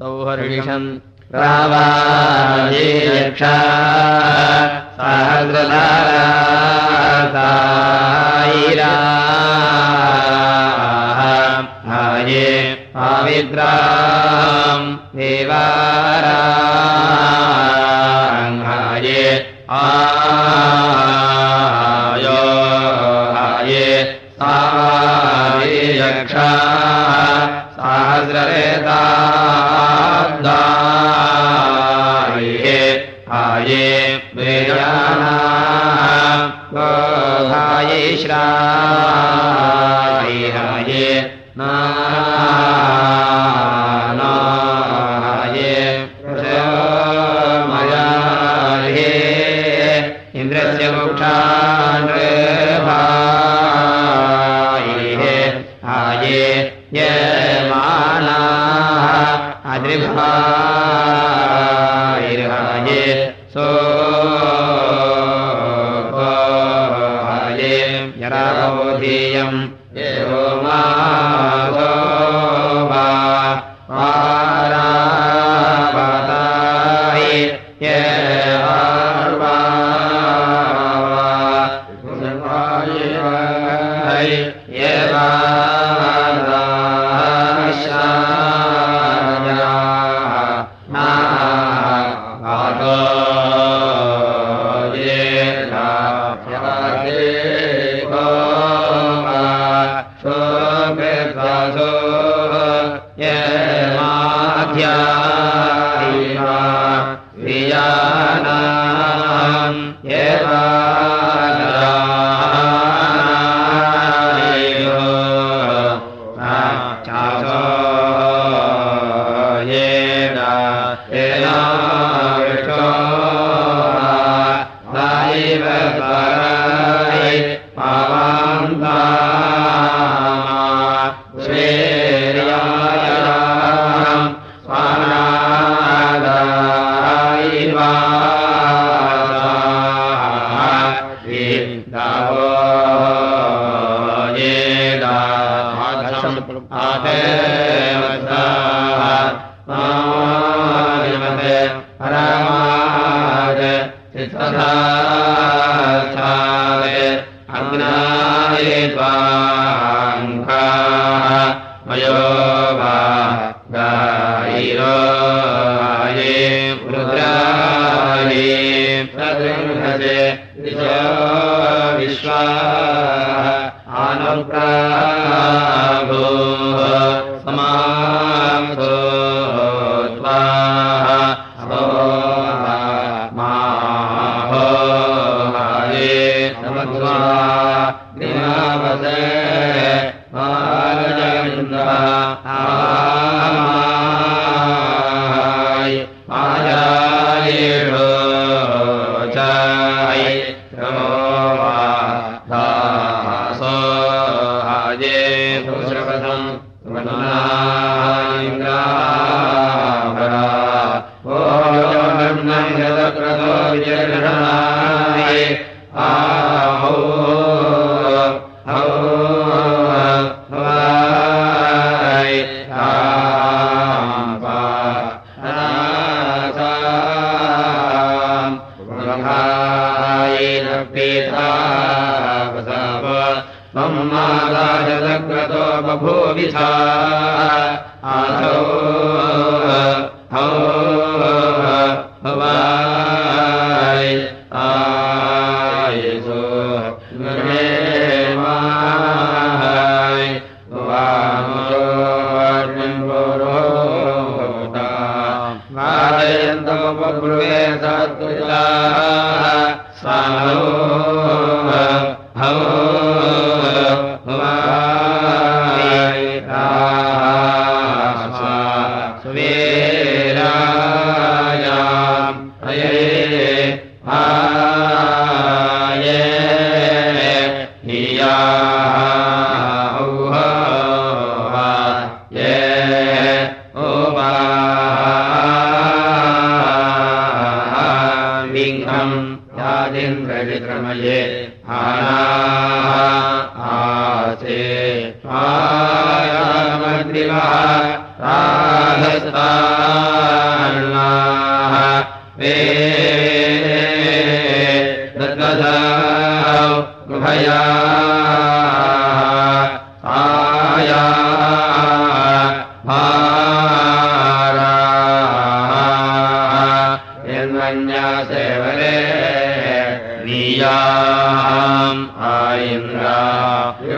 सौहर्षम् रावायेक्षा सहस्रलारायिरा हाये आविद्राम् देवाराङ्गाये हाये आयामद्रिवः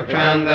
आक्षान्त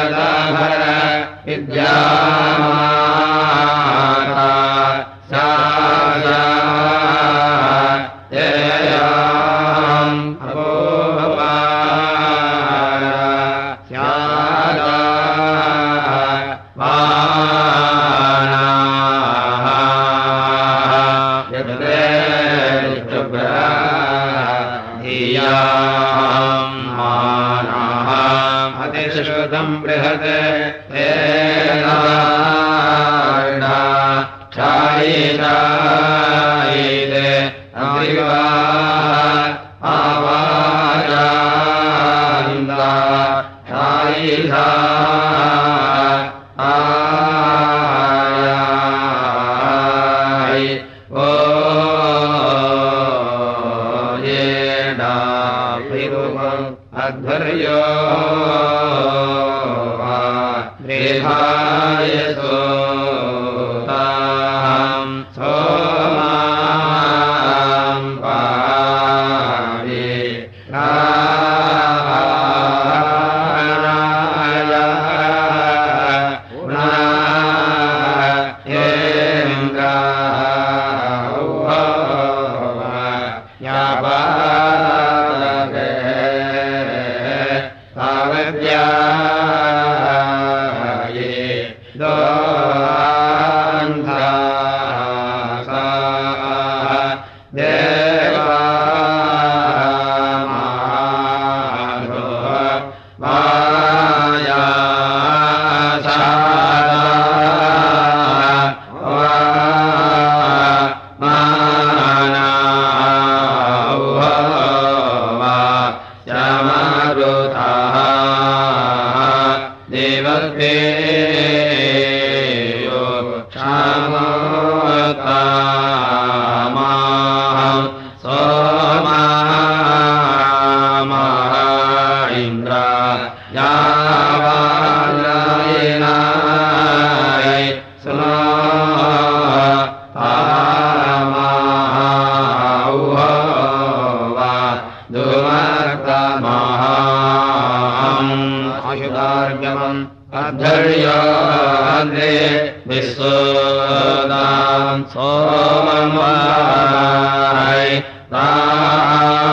य रा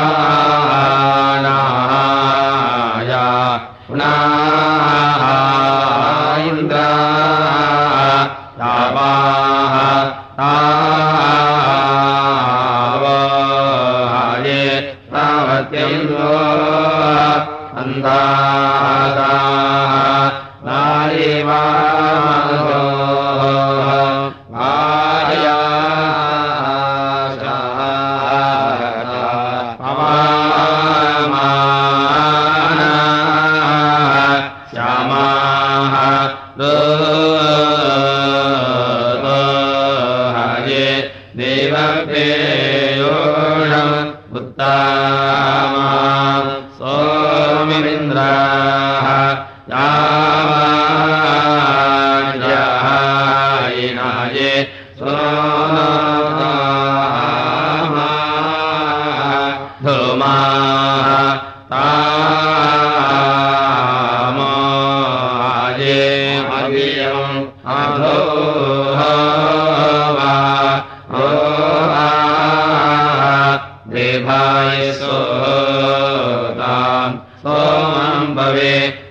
देवा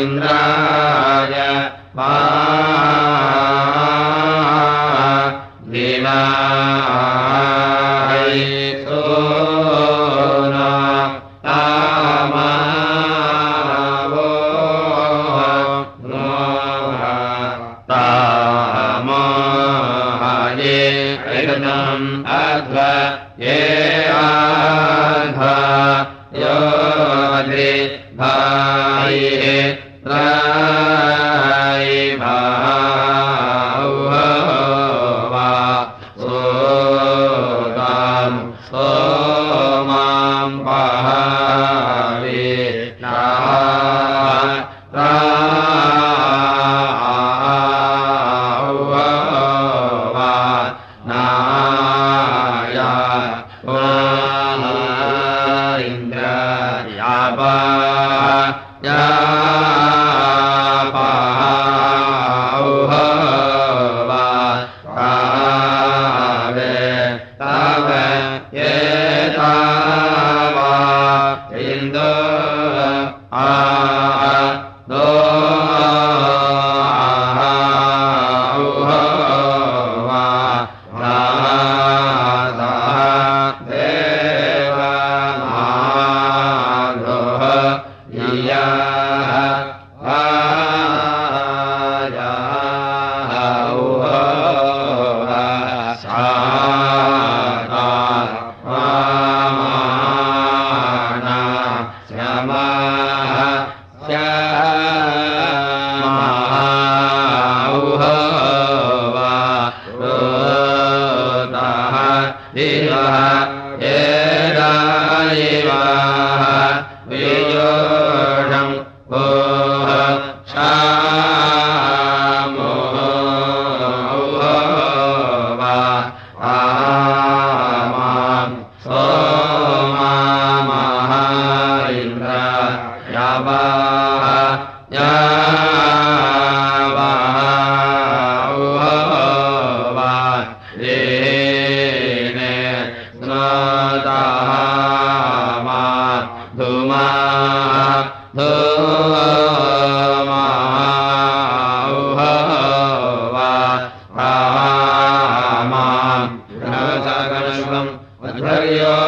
न्द्राय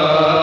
아.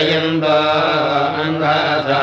यं सा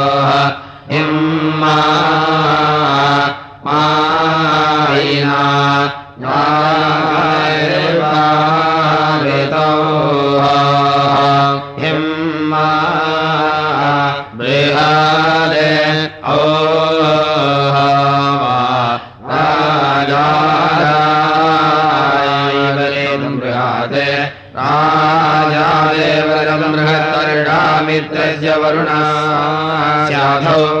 मायिना वृतौ हिं वृद ओ रात राजादेवृहत् वरुणामित्रस्य वरुणा स्याधौ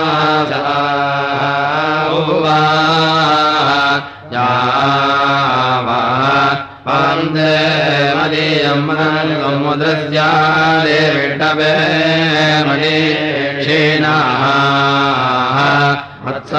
मोदृस्यालेटवे मये क्षेनाः मत्स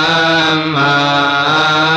समा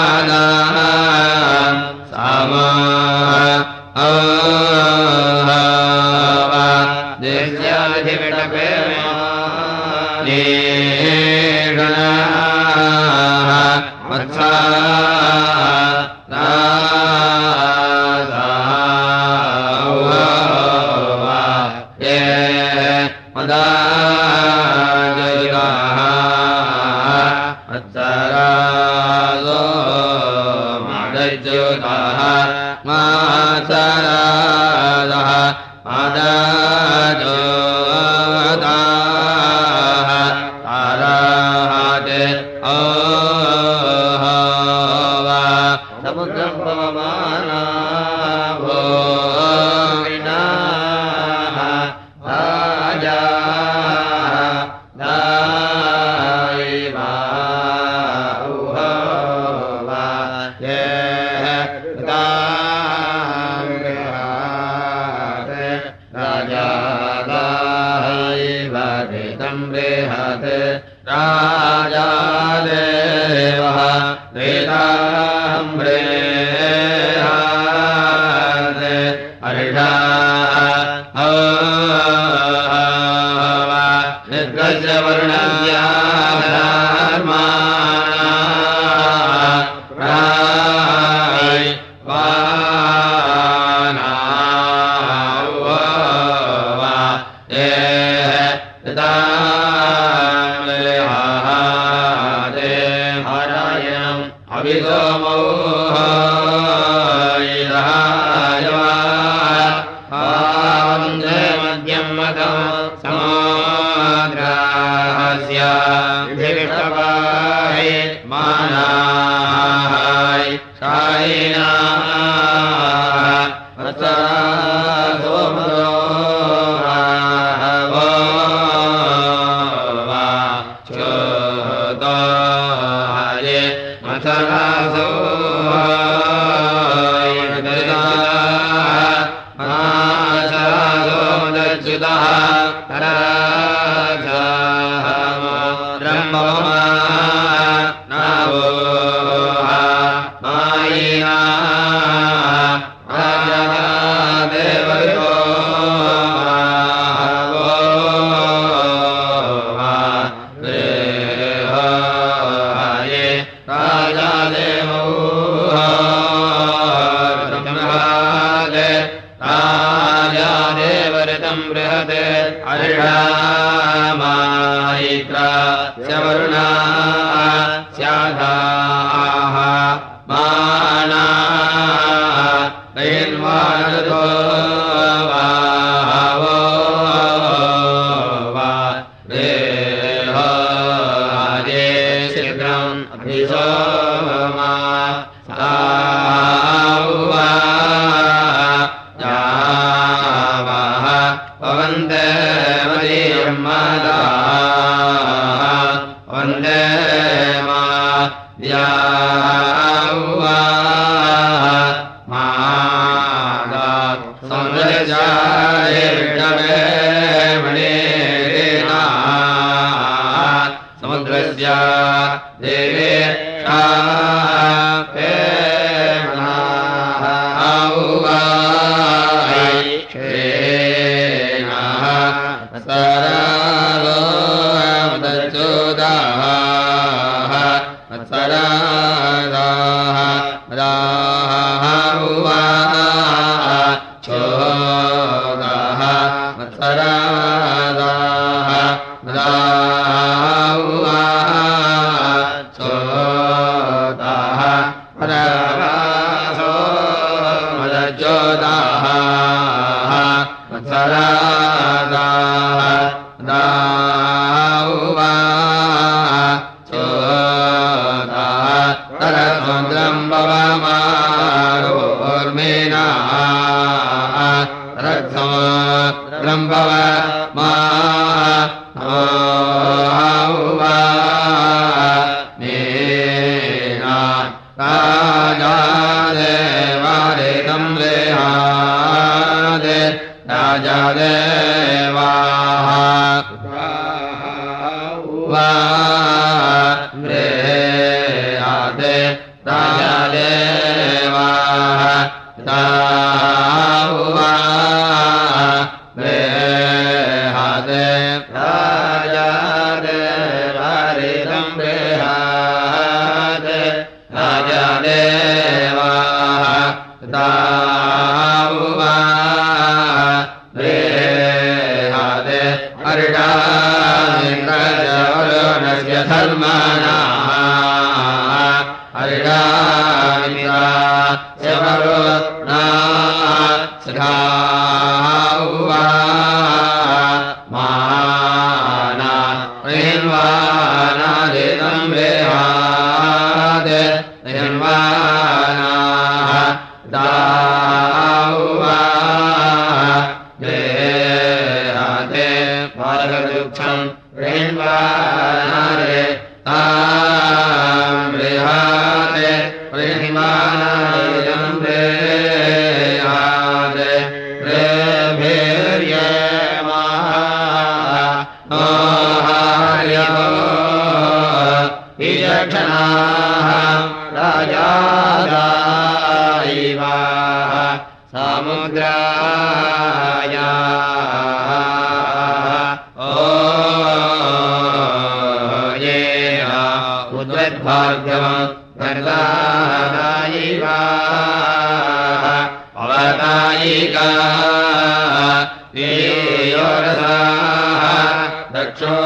रा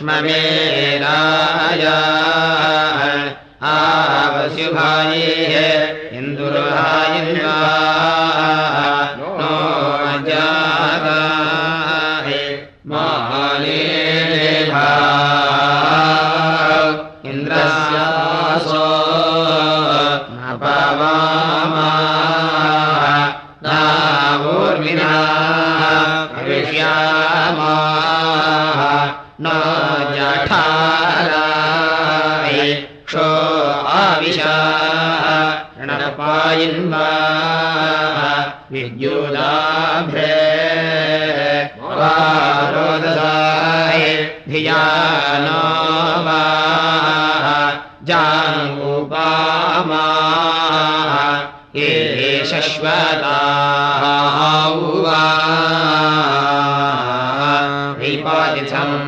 लक्ष्ममे नो जठाराय क्षो आविश धिया नो वा जाङ्गुपामा शश्वता उवा निपातिथम्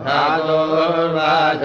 धातोर्वाच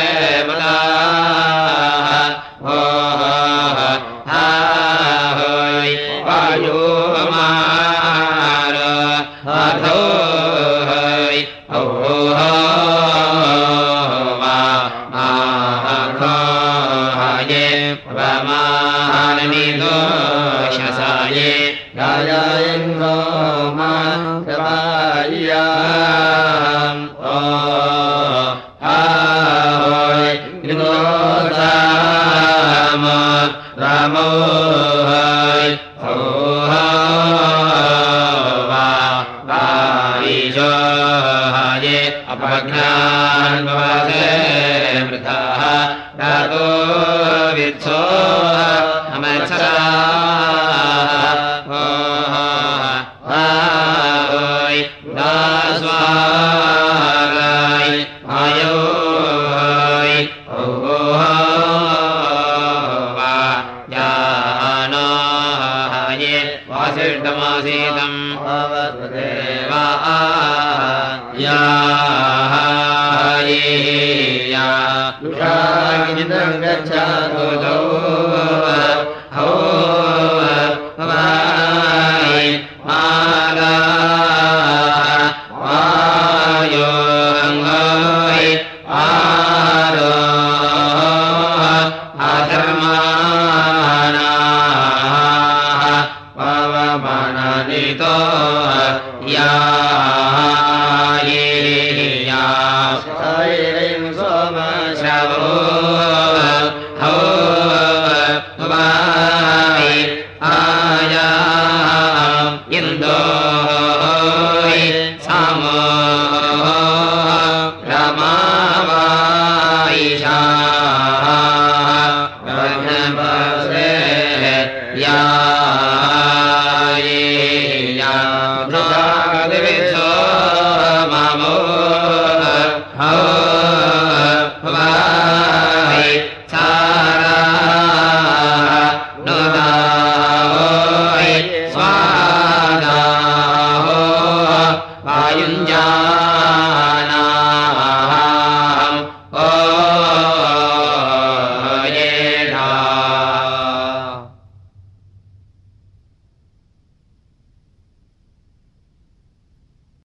तुदेवता